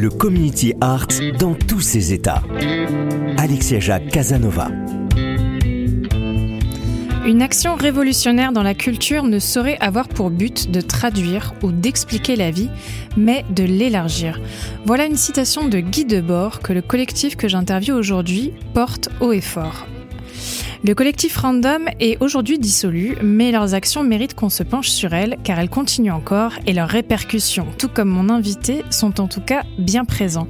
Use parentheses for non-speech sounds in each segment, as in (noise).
Le community art dans tous ses états. Alexia Jacques Casanova. Une action révolutionnaire dans la culture ne saurait avoir pour but de traduire ou d'expliquer la vie, mais de l'élargir. Voilà une citation de Guy Debord que le collectif que j'interviewe aujourd'hui porte haut et fort. Le collectif Random est aujourd'hui dissolu, mais leurs actions méritent qu'on se penche sur elles car elles continuent encore et leurs répercussions, tout comme mon invité, sont en tout cas bien présents.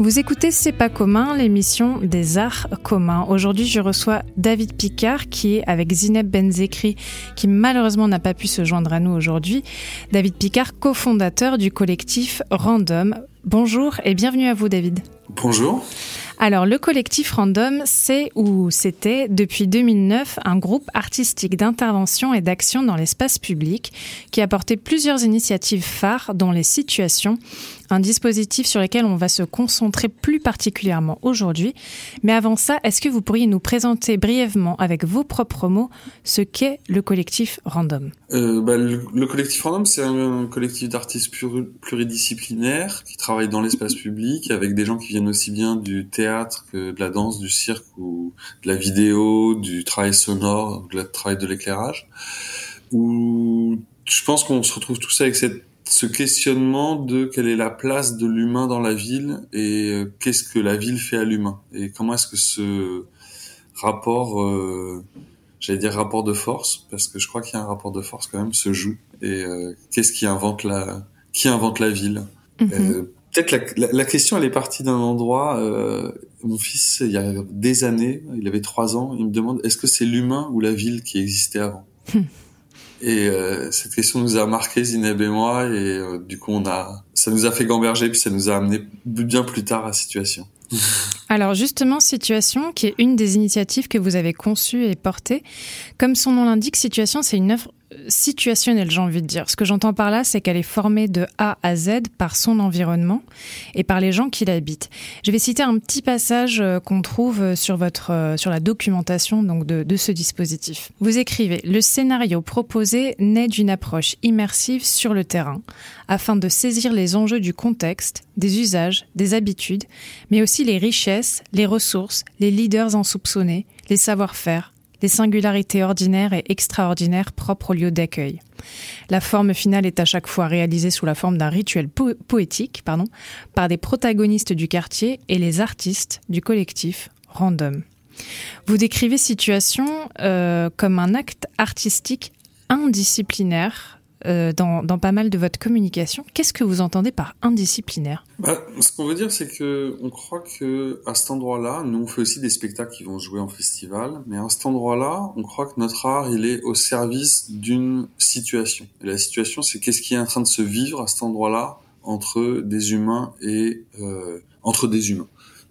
Vous écoutez C'est pas commun, l'émission des arts communs. Aujourd'hui, je reçois David Picard qui est avec Zineb Benzekri qui malheureusement n'a pas pu se joindre à nous aujourd'hui. David Picard, cofondateur du collectif Random. Bonjour et bienvenue à vous David. Bonjour. Alors, le collectif Random, c'est ou c'était depuis 2009 un groupe artistique d'intervention et d'action dans l'espace public qui a porté plusieurs initiatives phares dont les situations un dispositif sur lequel on va se concentrer plus particulièrement aujourd'hui. Mais avant ça, est-ce que vous pourriez nous présenter brièvement, avec vos propres mots, ce qu'est le collectif Random? Euh, bah, le, collectif Random, c'est un, collectif d'artistes pluridisciplinaires qui travaillent dans l'espace public avec des gens qui viennent aussi bien du théâtre que de la danse, du cirque ou de la vidéo, du travail sonore, du travail de l'éclairage. Où je pense qu'on se retrouve tous avec cette ce questionnement de quelle est la place de l'humain dans la ville et euh, qu'est-ce que la ville fait à l'humain et comment est-ce que ce rapport, euh, j'allais dire rapport de force, parce que je crois qu'il y a un rapport de force quand même, se joue et euh, qu'est-ce qui invente la, qui invente la ville mhm. Peut-être la, la, question elle est partie d'un endroit. mon fils, il y a des années, il avait trois ans, il me demande est-ce que c'est l'humain ou la ville qui existait avant? Et euh, cette question nous a marqué Zineb et moi, et euh, du coup on a, ça nous a fait gamberger, puis ça nous a amené bien plus tard à Situation. (laughs) Alors justement, Situation, qui est une des initiatives que vous avez conçues et portées, comme son nom l'indique, Situation, c'est une œuvre situationnelle, j'ai envie de dire. Ce que j'entends par là, c'est qu'elle est formée de A à Z par son environnement et par les gens qui l'habitent. Je vais citer un petit passage euh, qu'on trouve euh, sur votre euh, sur la documentation donc de, de ce dispositif. Vous écrivez le scénario proposé naît d'une approche immersive sur le terrain afin de saisir les enjeux du contexte, des usages, des habitudes, mais aussi les richesses, les ressources, les leaders insoupçonnés, les savoir-faire, les singularités ordinaires et extraordinaires propres au lieu d'accueil. La forme finale est à chaque fois réalisée sous la forme d'un rituel poétique par des protagonistes du quartier et les artistes du collectif Random. Vous décrivez situation euh, comme un acte artistique indisciplinaire euh, dans, pas mal de votre communication. Qu'est-ce que vous entendez par indisciplinaire? Bah, Ce qu'on veut dire, c'est que on croit que à cet endroit-là, nous on fait aussi des spectacles qui vont jouer en festival, mais à cet endroit-là, on croit que notre art il est au service d'une situation. Et la situation, c'est qu'est-ce qui est en train de se vivre à cet endroit-là entre des humains et euh, entre des humains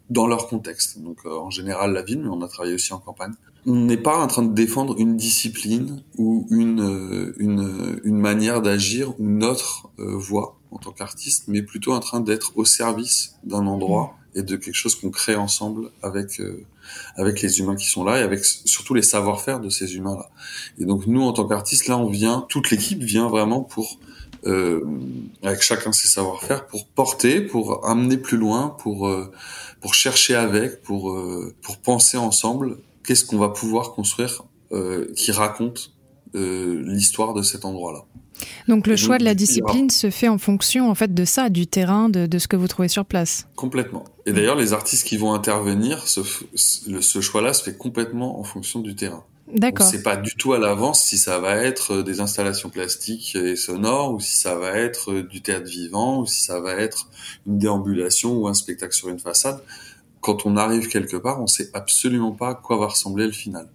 dans leur contexte. Donc euh, en général la ville, mais on a travaillé aussi en campagne n'est pas en train de défendre une discipline ou une, euh, une, une manière d'agir ou notre euh, voix en tant qu'artiste, mais plutôt en train d'être au service d'un endroit et de quelque chose qu'on crée ensemble avec euh, avec les humains qui sont là et avec surtout les savoir-faire de ces humains-là. Et donc nous, en tant qu'artistes, là, on vient, toute l'équipe vient vraiment pour euh, avec chacun ses savoir-faire pour porter, pour amener plus loin, pour pour chercher avec, pour pour penser ensemble qu'est-ce qu'on va pouvoir construire qui racontent l'histoire de cet endroit-là. Donc le choix de la discipline se fait en fonction en fait de ça, du terrain, de, ce que vous trouvez sur place. Complètement. Et d'ailleurs, les artistes qui vont intervenir, ce, ce choix-là se fait complètement en fonction du terrain. D'accord. Sait pas du tout à l'avance si ça va être euh, des installations plastiques et sonores ou si ça va être euh, du théâtre vivant ou si ça va être une déambulation ou un spectacle sur une façade. Quand on arrive quelque part, on sait absolument pas à quoi va ressembler le final.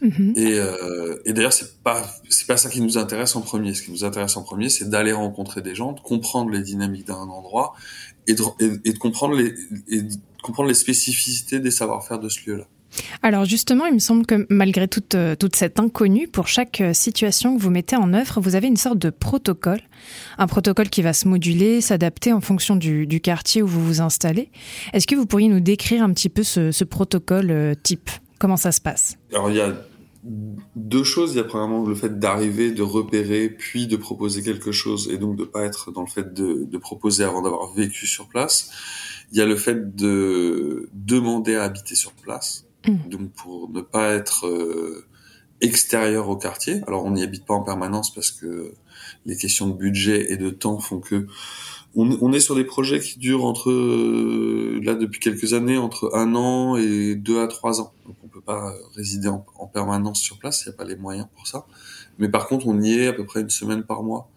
Mm-hmm. Et, euh, et d'ailleurs, c'est pas c'est pas ça qui nous intéresse en premier. Ce qui nous intéresse en premier, c'est d'aller rencontrer des gens, de comprendre les dynamiques d'un endroit et de, et de comprendre les et de comprendre les spécificités des savoir-faire de ce lieu-là. Alors justement, il me semble que malgré toute, euh, toute cette inconnue, pour chaque euh, situation que vous mettez en œuvre, vous avez une sorte de protocole, un protocole qui va se moduler, s'adapter en fonction du, quartier où vous vous installez. Est-ce que vous pourriez nous décrire un petit peu ce, protocole euh, type? Comment ça se passe? Alors il y a deux choses. Il y a premièrement le fait d'arriver, de repérer, puis de proposer quelque chose, et donc de pas être dans le fait de, de proposer avant d'avoir vécu sur place. Il y a le fait de demander à habiter sur place Mm. donc pour ne pas être euh, extérieur au quartier. Alors on n'y habite pas en permanence parce que les questions de budget et de temps font que on, est sur des projets qui durent entre euh, là depuis quelques années entre un an et deux à trois ans. Donc on peut pas résider en, permanence sur place, il n'y a pas les moyens pour ça. Mais par contre on y est à peu près une semaine par mois.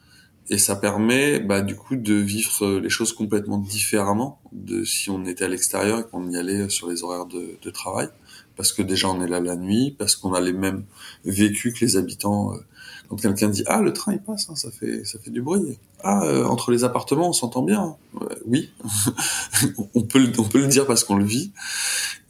Et ça permet bah, du coup de vivre les choses complètement différemment de si on était à l'extérieur et qu'on y allait sur les horaires de, de travail parce que déjà on est là la nuit, parce qu'on a les mêmes vécus que les habitants. Euh, quand quelqu'un dit ah le train il passe, hein, ça fait ça fait du bruit. Ah euh, entre les appartements on s'entend bien. oui, (laughs) on peut on peut le dire parce qu'on le vit.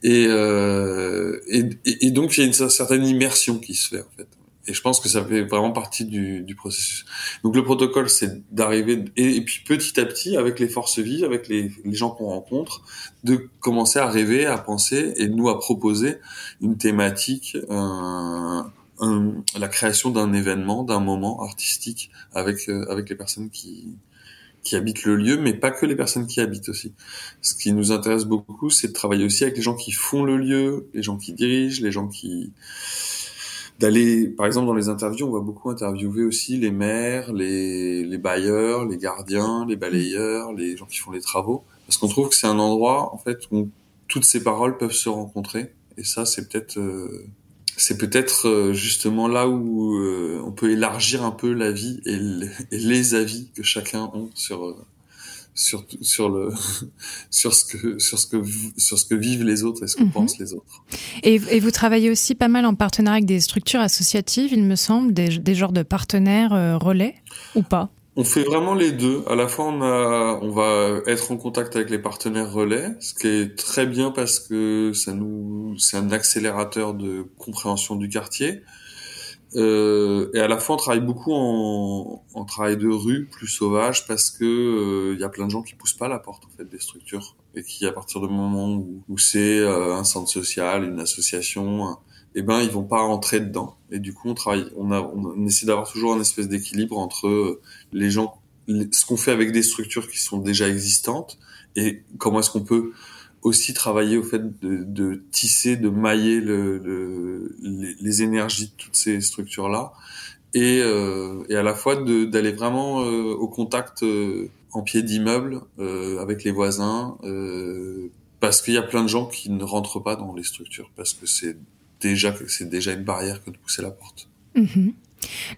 Et, euh, et, et donc il y a une certaine immersion qui se fait en fait. Et je pense que ça fait vraiment partie du, du processus. Donc le protocole, c'est d'arriver et, puis petit à petit, avec les forces vives, avec les, gens qu'on rencontre, de commencer à rêver, à penser et nous à proposer une thématique, un, la création d'un événement, d'un moment artistique avec euh, avec les personnes qui qui habitent le lieu, mais pas que les personnes qui habitent aussi. Ce qui nous intéresse beaucoup, c'est de travailler aussi avec les gens qui font le lieu, les gens qui dirigent, les gens qui d'aller, par exemple, dans les interviews, on va beaucoup interviewer aussi les maires, les, bailleurs, les gardiens, les balayeurs, les gens qui font les travaux, parce qu'on trouve que c'est un endroit, en fait, où toutes ces paroles peuvent se rencontrer. Et ça, c'est peut-être, euh, c'est peut-être euh, justement là où euh, on peut élargir un peu la vie et, les avis que chacun a sur sur sur le (laughs) sur ce que sur ce que sur ce que vivent les autres et ce que mhm. pensent les autres. Et, et, vous travaillez aussi pas mal en partenariat avec des structures associatives, il me semble, des, des genres de partenaires euh, relais ou pas? On fait vraiment les deux. À la fois, on, a, on va être en contact avec les partenaires relais, ce qui est très bien parce que ça nous, c'est un accélérateur de compréhension du quartier. Euh, et à la fois, on travaille beaucoup en, en travail de rue, plus sauvage, parce que il euh, y a plein de gens qui poussent pas la porte en fait des structures et qui, à partir du moment où, où c'est euh, un centre social, une association, eh ben ils vont pas rentrer dedans. Et du coup, on travaille, on, a, on essaie d'avoir toujours un espèce d'équilibre entre les gens, ce qu'on fait avec des structures qui sont déjà existantes et comment est-ce qu'on peut aussi travailler au fait de, de tisser, de mailler le, le, les, énergies de toutes ces structures-là, et, euh, et à la fois d'aller vraiment euh, au contact euh, en pied d'immeuble euh, avec les voisins, parce qu'il y a plein de gens qui ne rentrent pas dans les structures, parce que c'est déjà déjà une barrière que de pousser la porte. Mm-hmm.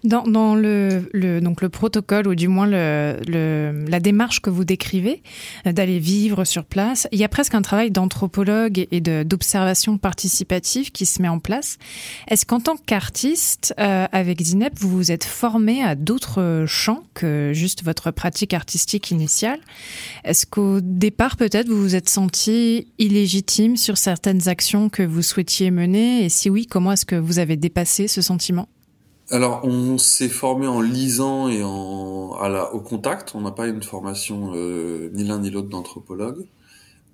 Dans, dans le, le, donc le protocole, ou du moins le, le, la démarche que vous décrivez, euh, d'aller vivre sur place, il y a presque un travail d'anthropologue et d'observation participative qui se met en place. Est-ce qu'en tant qu'artiste, euh, avec Zineb, vous vous êtes formé à d'autres champs que juste votre pratique artistique initiale? Est-ce qu'au départ, peut-être, vous vous êtes senti illégitime sur certaines actions que vous souhaitiez mener? Et si oui, comment est-ce que vous avez dépassé ce sentiment? Alors, on s'est formé en lisant et en à la, au contact. On n'a pas une formation euh, ni l'un ni l'autre d'anthropologue.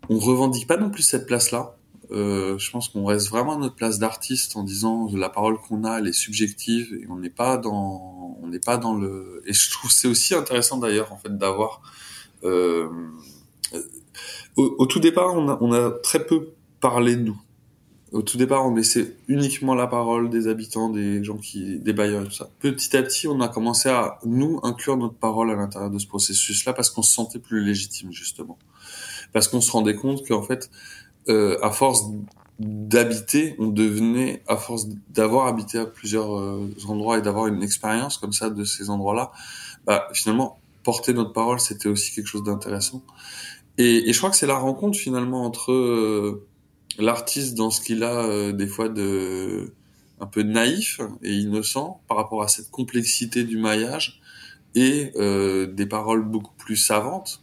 On revendique pas non plus cette place-là. Euh, je pense qu'on reste vraiment à notre place d'artiste en disant la parole qu'on a elle est subjective et on n'est pas dans on n'est pas dans le et je trouve c'est aussi intéressant d'ailleurs en fait d'avoir euh, au, tout départ on a, on a très peu parlé de nous Au tout départ, on laissait uniquement la parole des habitants, des gens qui, des bailleurs et tout ça. Petit à petit, on a commencé à nous inclure notre parole à l'intérieur de ce processus-là parce qu'on se sentait plus légitime justement, parce qu'on se rendait compte qu'en fait, euh, à force d'habiter, on devenait, à force d'avoir habité à plusieurs euh, endroits et d'avoir une expérience comme ça de ces endroits-là, bah finalement porter notre parole, c'était aussi quelque chose d'intéressant. Et, et, je crois que c'est la rencontre finalement entre euh, l'artiste dans ce qu'il a euh, des fois de un peu naïf et innocent par rapport à cette complexité du maillage et euh, des paroles beaucoup plus savantes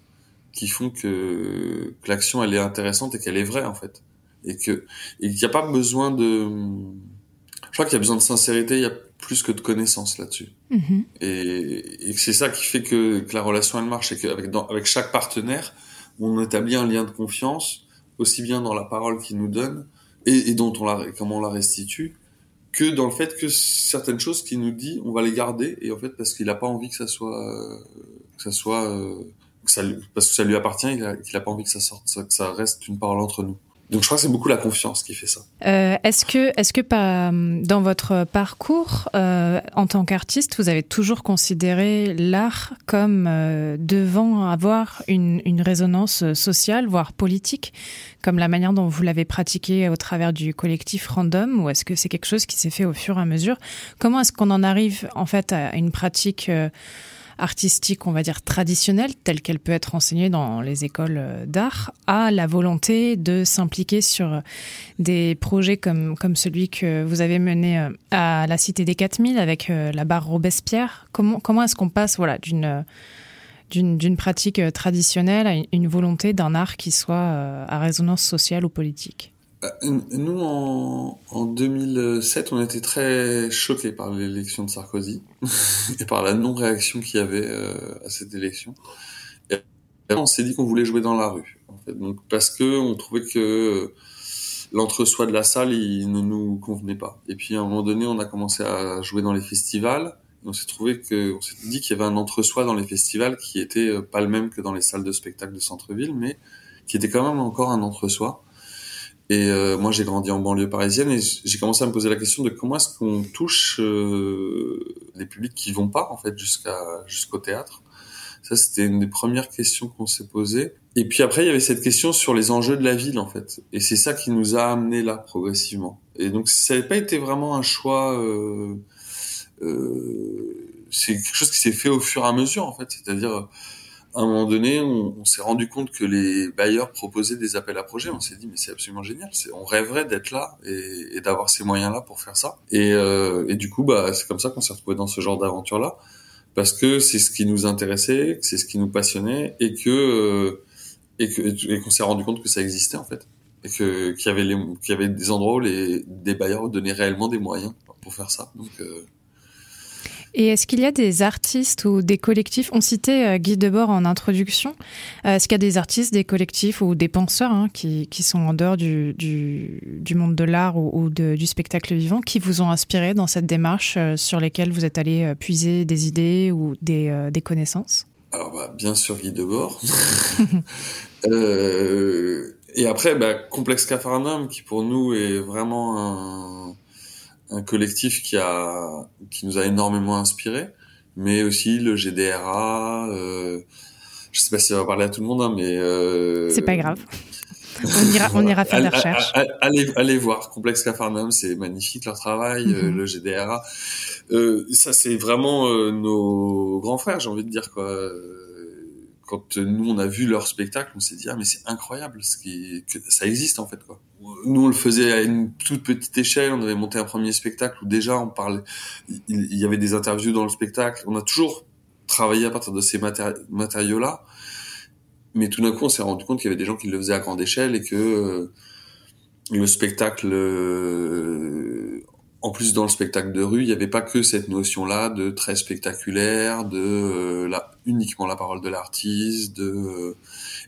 qui font que, que l'action elle est intéressante et qu'elle est vraie en fait et que et qu'il n'y a pas besoin de je crois qu'il y a besoin de sincérité il y a plus que de connaissances là-dessus mm-hmm. et, et c'est ça qui fait que, que, la relation elle marche et qu'avec avec chaque partenaire on établit un lien de confiance aussi bien dans la parole qu'il nous donne et, dont on la comment on la restitue que dans le fait que certaines choses qu'il nous dit on va les garder et en fait parce qu'il n'a pas envie que ça soit que ça soit ça, parce que ça lui appartient qu'il n'a pas envie que ça sorte que ça reste une parole entre nous donc je crois que c'est beaucoup la confiance qui fait ça. Euh, est-ce que, est-ce que pas, dans votre parcours euh, en tant qu'artiste, vous avez toujours considéré l'art comme euh, devant avoir une, une résonance sociale, voire politique, comme la manière dont vous l'avez pratiqué au travers du collectif Random, ou est-ce que c'est quelque chose qui s'est fait au fur et à mesure? Comment est-ce qu'on en arrive en fait à une pratique euh, artistique, on va dire traditionnelle, telle qu'elle peut être enseignée dans les écoles euh, d'art, à la volonté de s'impliquer sur des projets comme, comme celui que vous avez mené euh, à la Cité des 4000 avec euh, la barre Robespierre. Comment, comment est-ce qu'on passe voilà, d'une d'une pratique traditionnelle à une volonté d'un art qui soit à résonance sociale ou politique? euh, nous, en, en 2007, on était très choqués par l'élection de Sarkozy (laughs) et par la non-réaction qu'il y avait euh, à cette élection. Et on s'est dit qu'on voulait jouer dans la rue, en fait. Donc, parce que on trouvait que l'entre-soi de la salle, il ne nous convenait pas. Et puis, à un moment donné, on a commencé à jouer dans les festivals. on s'est trouvé que, on s'est dit qu'il y avait un entre-soi dans les festivals qui était euh, pas le même que dans les salles de spectacle de centre-ville, mais qui était quand même encore un entre-soi. Et euh, moi, j'ai grandi en banlieue parisienne et j'ai commencé à me poser la question de comment est-ce qu'on touche euh, les publics qui vont pas en fait jusqu'à jusqu'au théâtre. Ça, c'était une des premières questions qu'on s'est posées. Et puis après, il y avait cette question sur les enjeux de la ville en fait. Et c'est ça qui nous a amené là progressivement. Et donc, ça n'avait pas été vraiment un choix. Euh, euh, c'est quelque chose qui s'est fait au fur et à mesure en fait. C'est-à-dire à un moment donné, on, s'est rendu compte que les bailleurs proposaient des appels à projets. On s'est dit, mais c'est absolument génial. On rêverait d'être là et, d'avoir ces moyens-là pour faire ça. Et, euh, du coup, bah, c'est comme ça qu'on s'est retrouvé dans ce genre d'aventure-là, parce que c'est ce qui nous intéressait, c'est ce qui nous passionnait, euh, et que et qu'on s'est rendu compte que ça existait en fait, et que qu'il y avait des endroits où les des bailleurs donnaient réellement des moyens pour faire ça. Euh, et est-ce qu'il y a des artistes ou des collectifs On citait euh, Guy Debord en introduction. Euh, est-ce qu'il y a des artistes, des collectifs ou des penseurs hein, qui, qui, sont en dehors du, du, du monde de l'art ou, ou de, du spectacle vivant qui vous ont inspiré dans cette démarche euh, sur lesquelles vous êtes allé puiser des idées ou des, des connaissances? Alors, bah, bien sûr, Guy Debord. (laughs) euh, et après, bah, Complexe Cafarnaum, qui pour nous est vraiment un un collectif qui a qui nous a énormément inspiré, mais aussi le GDRA. Euh, je sais pas si ça va parler à tout le monde, hein, mais euh, c'est pas grave. On ira, on ira faire des recherches. Allez, allez voir Complexe Cafarnaum, c'est magnifique leur travail, mm -hmm. le GDRA. Euh, ça, c'est vraiment euh, nos grands frères, j'ai envie de dire quoi quand nous on a vu leur spectacle, on s'est dit ah mais c'est incroyable ce qui que ça existe en fait quoi. Nous on le faisait à une toute petite échelle, on avait monté un premier spectacle où déjà on parlait, il, y avait des interviews dans le spectacle. On a toujours travaillé à partir de ces matériaux là, mais tout d'un coup on s'est rendu compte qu'il y avait des gens qui le faisaient à grande échelle et que euh, le spectacle euh, en plus dans le spectacle de rue, il n'y avait pas que cette notion-là de très spectaculaire, de euh, uniquement la parole de l'artiste, de euh,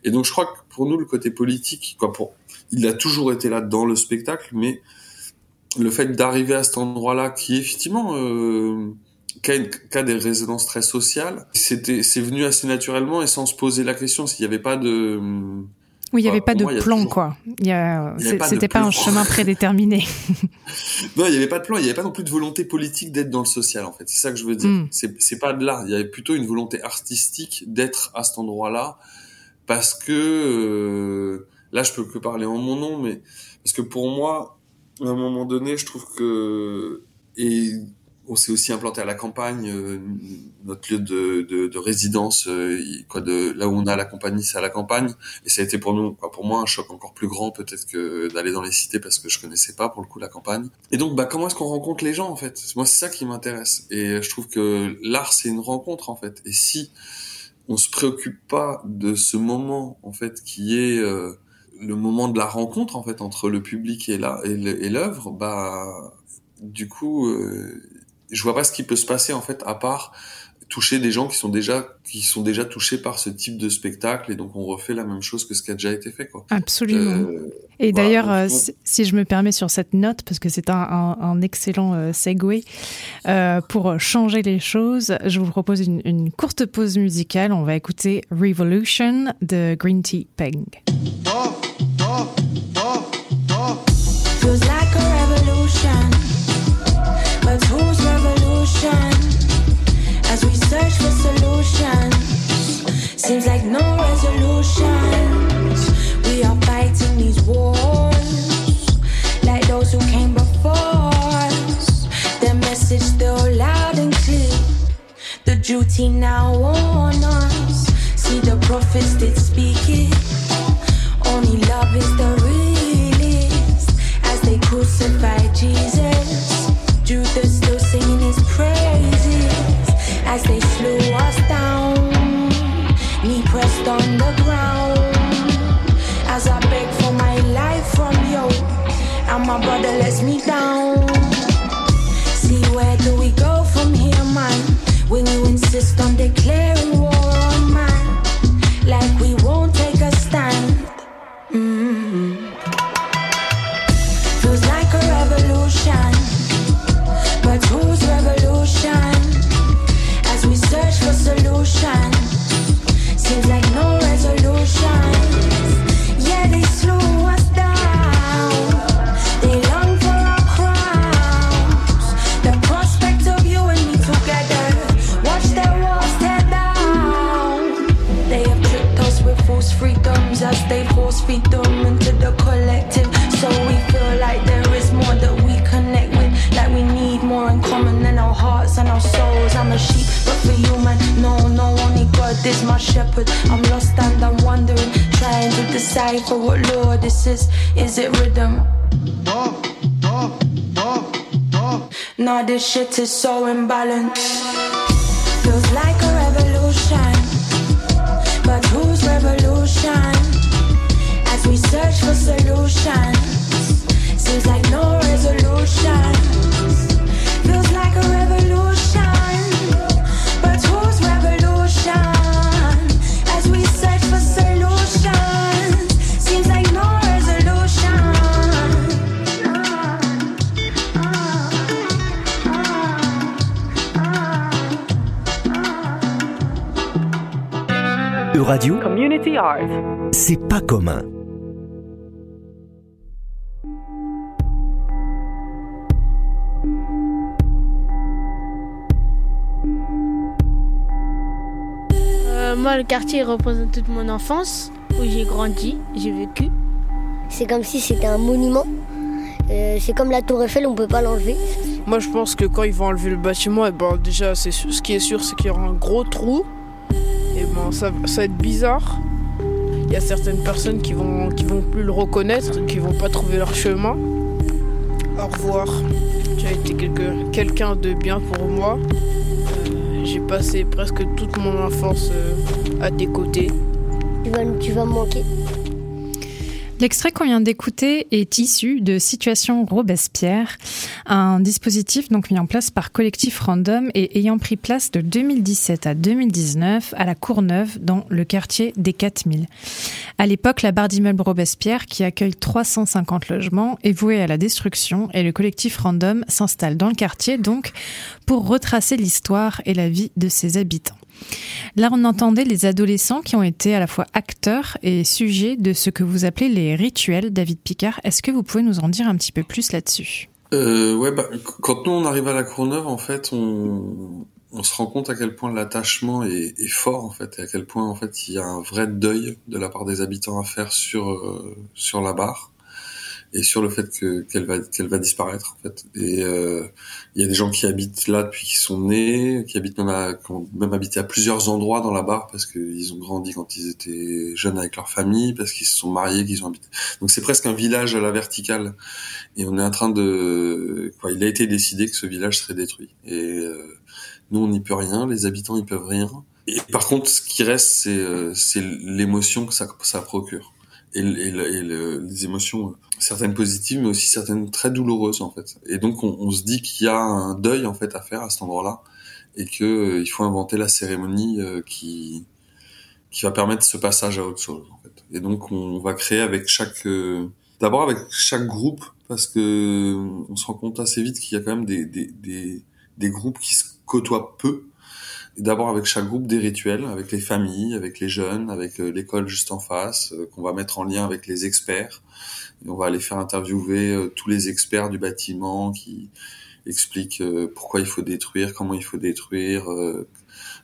et donc je crois que pour nous le côté politique, quoi, pour il a toujours été là dans le spectacle, mais le fait d'arriver à cet endroit-là qui effectivement euh, qui a, des résonances très sociales, c'était c'est venu assez naturellement et sans se poser la question s'il n'y avait pas de Oui, il n'y avait pas de plan, quoi. C'était pas, un chemin prédéterminé. (laughs) non, il n'y avait pas de plan. Il n'y avait pas non plus de volonté politique d'être dans le social, en fait. C'est ça que je veux dire. Mm. C'est pas de l'art. Il y avait plutôt une volonté artistique d'être à cet endroit-là, parce que euh, là, je peux que parler en mon nom, mais parce que pour moi, à un moment donné, je trouve que et on s'est aussi implanté à la campagne, euh, notre lieu de, de, de résidence, euh, quoi, de là où on a la compagnie, c'est à la campagne, et ça a été pour nous, quoi, pour moi, un choc encore plus grand peut-être que d'aller dans les cités parce que je connaissais pas pour le coup la campagne. Et donc, bah, comment est-ce qu'on rencontre les gens en fait? Moi, c'est ça qui m'intéresse, et je trouve que l'art c'est une rencontre en fait. Et si on se préoccupe pas de ce moment en fait qui est euh, le moment de la rencontre en fait entre le public et la et l'œuvre, bah du coup, euh, je vois pas ce qui peut se passer en fait à part toucher des gens qui sont déjà qui sont déjà touchés par ce type de spectacle et donc on refait la même chose que ce qui a déjà été fait quoi. Absolument. Euh, et d'ailleurs, euh, si je me permets sur cette note parce que c'est un, un, excellent euh, segue pour changer les choses, je vous propose une, une, courte pause musicale. On va écouter Revolution de Green Tea Peng. The prophets did speak it. Only love is the realest as they crucify Jesus. Judas still singing his praises as they slew us down. Knee pressed on the ground as I beg for my life from you. And my brother lets me down. See, where do we go from here, man? When you insist on declaring war like we won't to decipher what law this is. Is it rhythm? Nah, this shit is so imbalanced. Feels like a revolution, but whose revolution? As we search for solutions, seems like no resolution. Feels like a radio Community Art. C'est pas commun. Euh, moi, le quartier représente toute mon enfance, où j'ai grandi, j'ai vécu. C'est comme si c'était un monument. Euh, c'est comme la tour Eiffel, on peut pas l'enlever. Moi, je pense que quand ils vont enlever le bâtiment, et eh ben, déjà, c'est ce qui est sûr, c'est qu'il y aura un gros trou ça, va être bizarre. Il y a certaines personnes qui vont, qui vont plus le reconnaître, qui vont pas trouver leur chemin. Au revoir. Tu as été quelqu'un de bien pour moi. Euh, j'ai passé presque toute mon enfance euh, à tes côtés. Tu vas, tu vas me manquer. L'extrait qu'on vient d'écouter est issu de Situation Robespierre, un dispositif donc mis en place par Collectif Random et ayant pris place de 2017 à 2019 à la Courneuve dans le quartier des 4000. À l'époque, la barre d'immeuble Robespierre, qui accueille 350 logements, est vouée à la destruction et le collectif Random s'installe dans le quartier donc pour retracer l'histoire et la vie de ses habitants. Là, on entendait les adolescents qui ont été à la fois acteurs et sujets de ce que vous appelez les rituels, David Picard. Est-ce que vous pouvez nous en dire un petit peu plus là-dessus? Euh, ouais, bah, quand nous on arrive à la Courneuve, en fait, on, se rend compte à quel point l'attachement est, est, fort en fait, et à quel point en fait il y a un vrai deuil de la part des habitants à faire sur euh, sur la barre et sur le fait que qu'elle va qu'elle va disparaître en fait. Et euh, il y a des gens qui habitent là depuis qu'ils sont nés, qui habitent même à, qui ont même habité à plusieurs endroits dans la barre parce qu'ils ont grandi quand ils étaient jeunes avec leur famille, parce qu'ils se sont mariés, qu'ils ont habité. Donc c'est presque un village à la verticale. Et on est en train de, quoi, il a été décidé que ce village serait détruit. Et euh, nous on n'y peut rien, les habitants n'y peuvent rien. Et par contre, ce qui reste, c'est euh, l'émotion que ça, ça procure et, les émotions certaines positives mais aussi certaines très douloureuses en fait. Et donc on, on se dit qu'il y a un deuil en fait à faire à cet endroit-là et que euh, il faut inventer la cérémonie euh, qui qui va permettre ce passage à autre chose en fait. Et donc on va créer avec chaque euh, d'abord avec chaque groupe parce que on se rend compte assez vite qu'il y a quand même des des, des, des groupes qui se côtoient peu d'abord avec chaque groupe des rituels, avec les familles, avec les jeunes, avec euh, l'école juste en face, euh, qu'on va mettre en lien avec les experts. On va aller faire interviewer euh, tous les experts du bâtiment qui expliquent pourquoi il faut détruire, comment il faut détruire,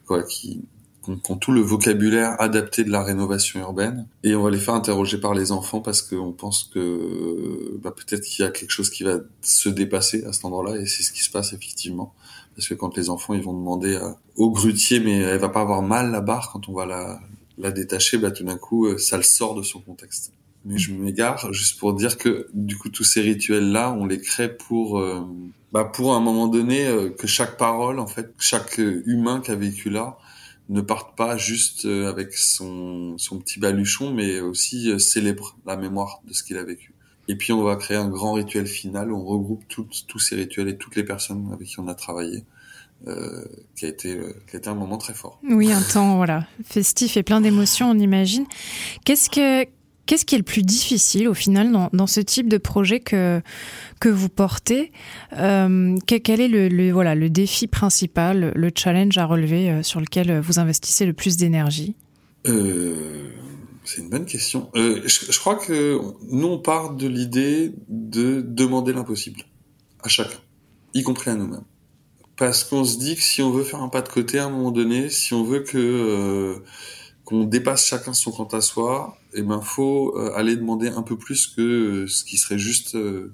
quoi, qui, ont tout le vocabulaire adapté de la rénovation urbaine. Et on va les faire interroger par les enfants parce qu'on pense que bah, peut-être qu'il y a quelque chose qui va se dépasser à cet endroit-là et c'est ce qui se passe effectivement parce que quand les enfants ils vont demander au grutier mais elle va pas avoir mal la barre quand on va la, la détacher, bah tout d'un coup euh, ça le sort de son contexte. Mais je m'égare juste pour dire que du coup tous ces rituels là on les crée pour euh, bah pour à un moment donné euh, que chaque parole en fait chaque humain qui a vécu là ne parte pas juste avec son, son petit baluchon, mais aussi célèbre la mémoire de ce qu'il a vécu. Et puis on va créer un grand rituel final où on regroupe tous ces rituels et toutes les personnes avec qui on a travaillé. Euh, qui, a été, euh, qui a été un moment très fort. Oui, un (laughs) temps voilà festif et plein d'émotions, on imagine. Qu'est-ce que Qu'est-ce qui est le plus difficile au final dans, dans, ce type de projet que que vous portez euh, Quel est le, le, voilà le défi principal, le challenge à relever euh, sur lequel vous investissez le plus d'énergie? Euh, c'est une bonne question. Euh, je, je, crois que nous, on part de l'idée de demander l'impossible à chacun, y compris à nous-mêmes. Parce qu'on se dit que si on veut faire un pas de côté à un moment donné, si on veut que euh, qu'on dépasse chacun son quant à soi, eh ben faut euh, aller demander un peu plus que euh, ce qui serait juste euh,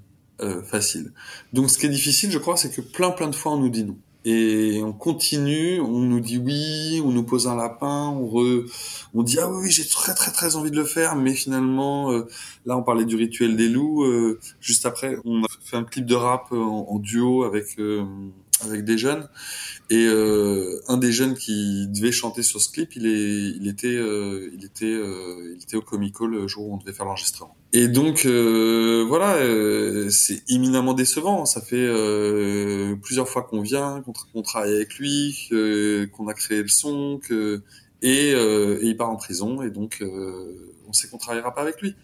facile. Donc ce qui est difficile, je crois, c'est que plein plein de fois on nous dit non et on continue, on nous dit oui, on nous pose un lapin, on, re, on dit ah oui, j'ai très très très envie de le faire, mais finalement euh, là on parlait du rituel des loups, euh, juste après on a fait un clip de rap en, duo avec euh, avec des jeunes et euh, un des jeunes qui devait chanter sur ce clip, il est, il était, euh, il était, euh, il était au Comico le jour où on devait faire l'enregistrement. Et donc euh, voilà, euh, c'est éminemment décevant. Ça fait euh, plusieurs fois qu'on vient, qu'on travaille avec lui, qu'on a créé le son, que et, et, il part en prison et donc on sait qu'on travaillera pas avec lui.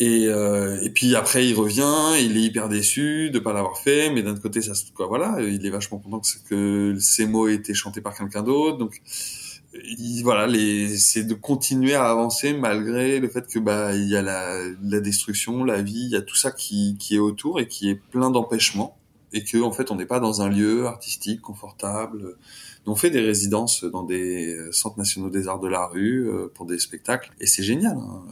Et, euh, et puis après il revient, il est hyper déçu de pas l'avoir fait, mais d'un côté ça quoi voilà, il est vachement content que, ces mots aient été chantés par quelqu'un d'autre, donc il, voilà, c'est de continuer à avancer malgré le fait que bah il y a la, la destruction, la vie, il y a tout ça qui, qui est autour et qui est plein d'empêchements et que en fait on n'est pas dans un lieu artistique confortable. On fait des résidences dans des centres nationaux des arts de la rue euh, pour des spectacles et c'est génial. Hein.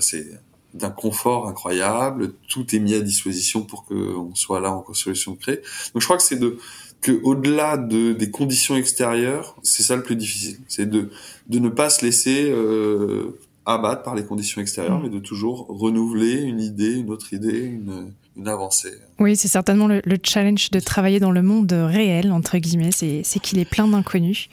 C'est d'un confort incroyable, tout est mis à disposition pour qu'on soit là en solution de créer. Donc je crois que c'est de que au-delà de, des conditions extérieures, c'est ça le plus difficile, c'est de de ne pas se laisser euh, abattre par les conditions extérieures, mmh. mais de toujours renouveler une idée, une autre idée, une, Oui, c'est certainement le, le, challenge de travailler dans le monde réel, entre guillemets, c'est qu'il est plein d'inconnus.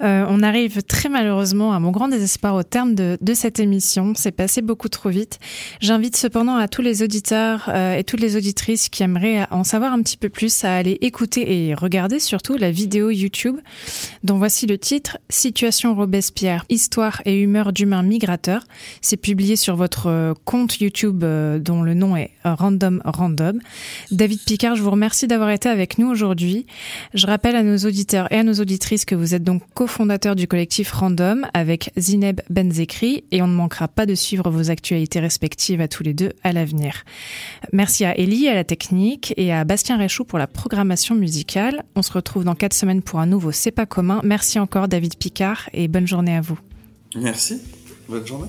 Euh, on arrive très malheureusement, à mon grand désespoir, au terme de, cette émission. C'est passé beaucoup trop vite. J'invite cependant à tous les auditeurs euh, et toutes les auditrices qui aimeraient en savoir un petit peu plus à aller écouter et regarder surtout la vidéo YouTube dont voici le titre Situation Robespierre, histoire et humeur d'humains migrateurs. C'est publié sur votre compte YouTube euh, dont le nom est Random Random. David Picard, je vous remercie d'avoir été avec nous aujourd'hui. Je rappelle à nos auditeurs et à nos auditrices que vous êtes donc cofondateur du collectif Random avec Zineb Benzekri et on ne manquera pas de suivre vos actualités respectives à tous les deux à l'avenir. Merci à Ellie, à la technique et à Bastien Réchou pour la programmation musicale. On se retrouve dans quatre semaines pour un nouveau C'est pas commun. Merci encore David Picard et bonne journée à vous. Merci. Bonne journée.